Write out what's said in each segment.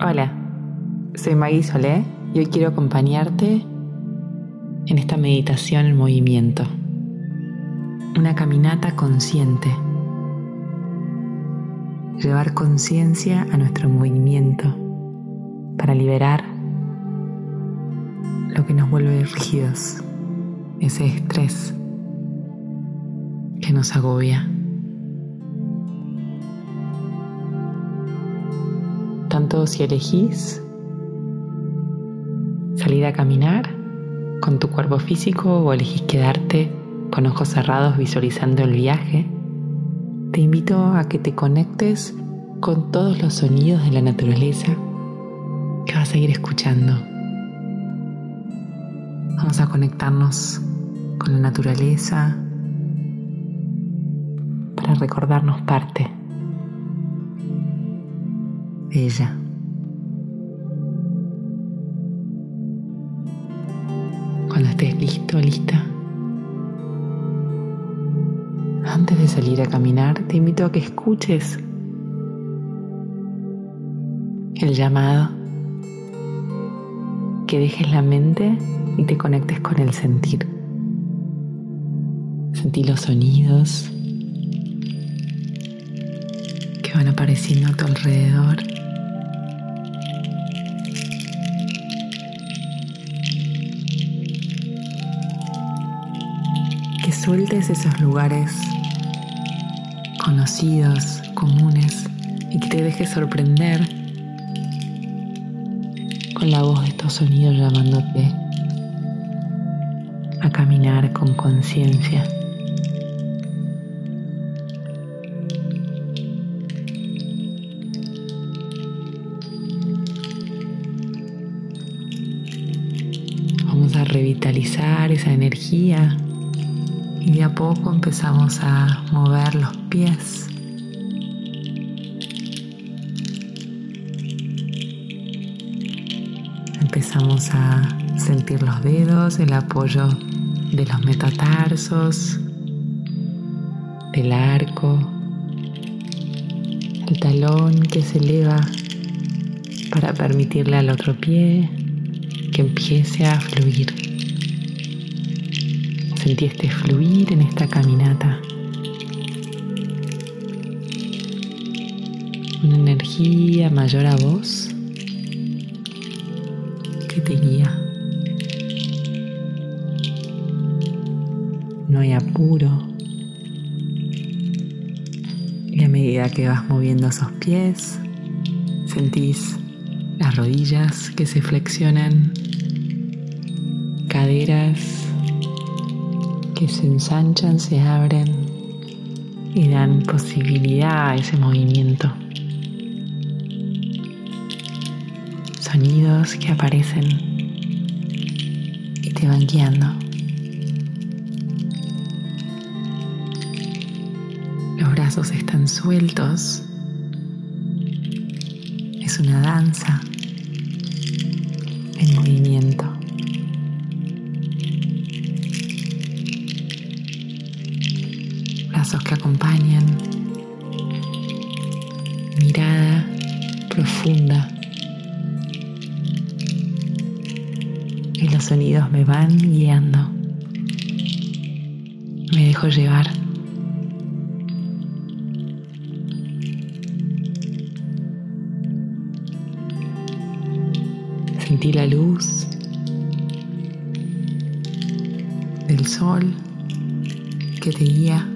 Hola, soy Maggie Solé y hoy quiero acompañarte en esta meditación en movimiento. Una caminata consciente. Llevar conciencia a nuestro movimiento para liberar lo que nos vuelve rígidos, ese estrés que nos agobia. Tanto si elegís salir a caminar con tu cuerpo físico o elegís quedarte con ojos cerrados visualizando el viaje, te invito a que te conectes con todos los sonidos de la naturaleza que vas a ir escuchando. Vamos a conectarnos con la naturaleza para recordarnos parte de ella. Cuando estés listo, lista. Antes de salir a caminar, te invito a que escuches el llamado, que dejes la mente y te conectes con el sentir. Sentí los sonidos que van apareciendo a tu alrededor. Sueltes esos lugares conocidos, comunes, y que te dejes sorprender con la voz de estos sonidos llamándote a caminar con conciencia. Vamos a revitalizar esa energía poco empezamos a mover los pies. Empezamos a sentir los dedos, el apoyo de los metatarsos, del arco, el talón que se eleva para permitirle al otro pie que empiece a fluir. Sentí este fluir en esta caminata. Una energía mayor a vos que te guía. No hay apuro. Y a medida que vas moviendo esos pies, sentís las rodillas que se flexionan, caderas que se ensanchan, se abren y dan posibilidad a ese movimiento. Sonidos que aparecen y te van guiando. Los brazos están sueltos. Es una danza en movimiento. Que acompañan. Mirada profunda. Y los sonidos me van guiando. Me dejo llevar. Sentí la luz del sol que te guía.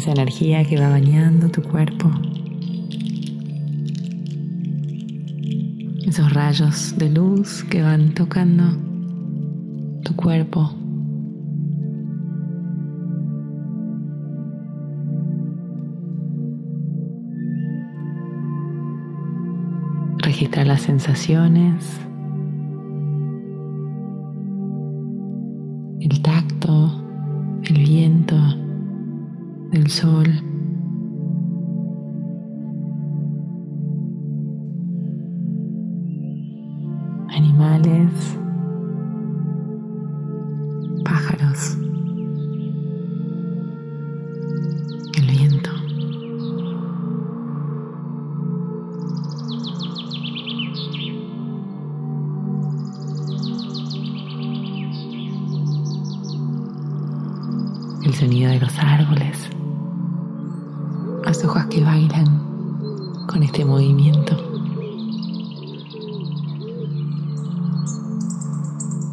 Esa energía que va bañando tu cuerpo. Esos rayos de luz que van tocando tu cuerpo. Registrar las sensaciones, sol.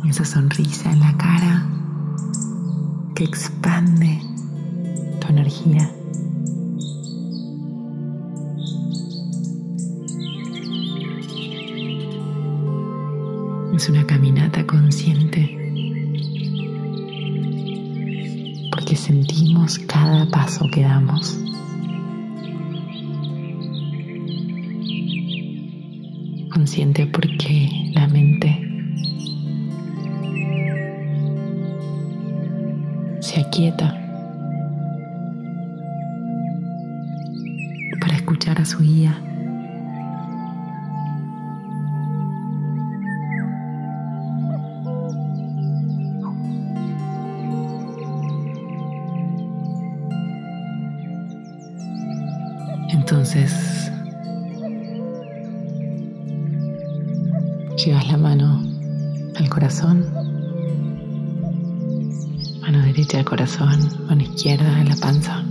Esa sonrisa en la cara que expande tu energía. Es una caminata consciente porque sentimos cada paso que damos. Consciente porque la mente se aquieta para escuchar a su guía. Entonces, llevas la mano al corazón, derecha al corazón, mano izquierda la panza.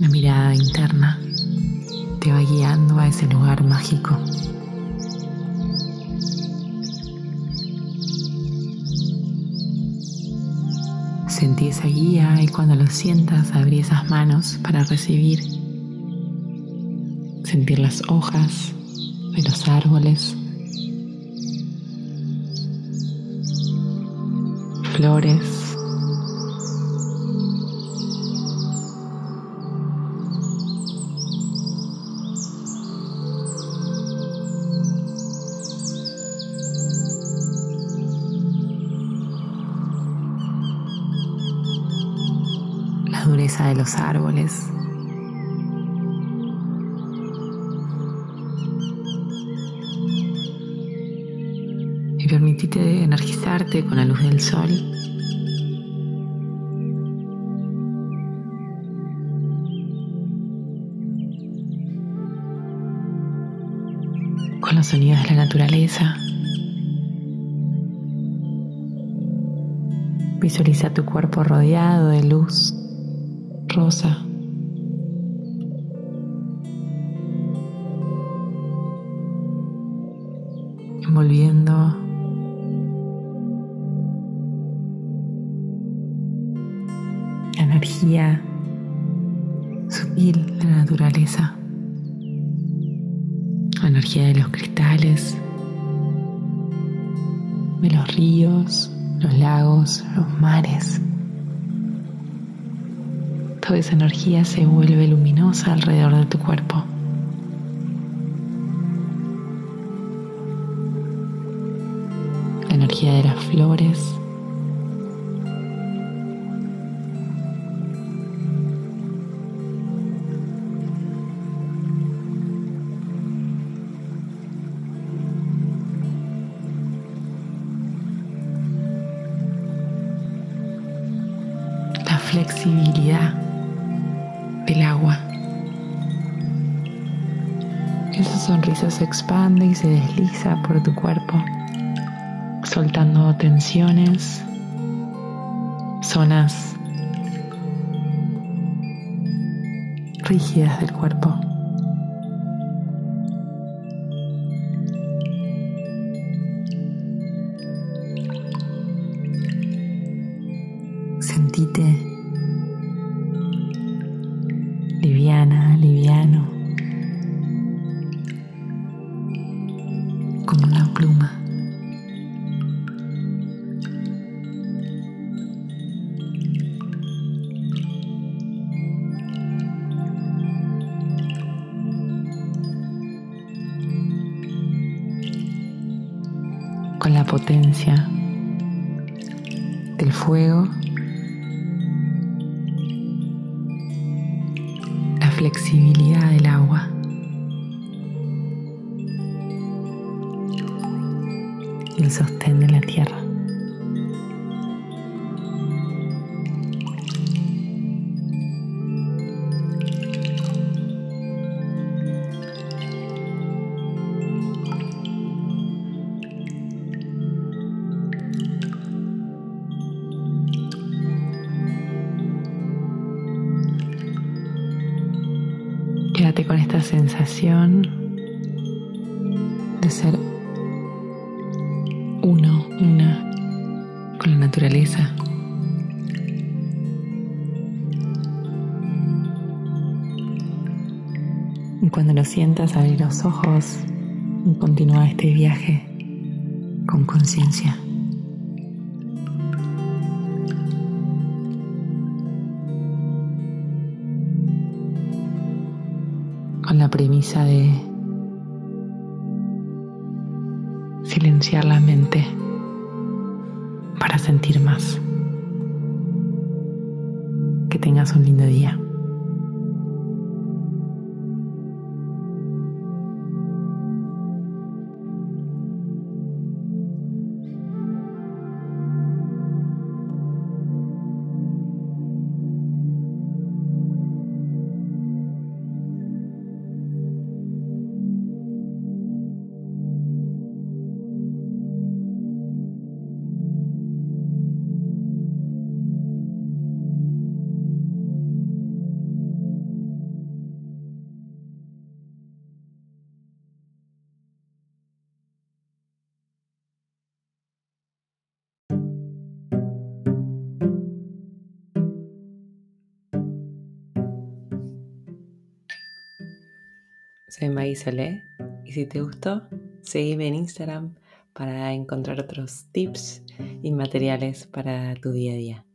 La mirada interna te va guiando a ese lugar mágico. Sentí esa guía y cuando lo sientas abrí esas manos para recibir. Sentir las hojas de los árboles, flores. De los árboles. Y permitite energizarte con la luz del sol. Con los sonidos de la naturaleza. Visualiza tu cuerpo rodeado de luz rosa. Envolviendo la energía sutil de la naturaleza, la energía de los cristales, de los ríos, los lagos, los mares. Toda esa energía se vuelve luminosa alrededor de tu cuerpo. La energía de las flores. La flexibilidad del agua. Esa sonrisa se expande y se desliza por tu cuerpo, soltando tensiones, zonas rígidas del cuerpo. Como una pluma. Con la potencia del fuego flexibilidad del agua. sostén de la tierra. Quédate con esta sensación de ser Y cuando lo sientas, abrir los ojos y continuar este viaje con conciencia. Con la premisa de silenciar la mente sentir más. Que tengas un lindo día. Soy Maggie Solé y si te gustó, seguime en Instagram para encontrar otros tips y materiales para tu día a día.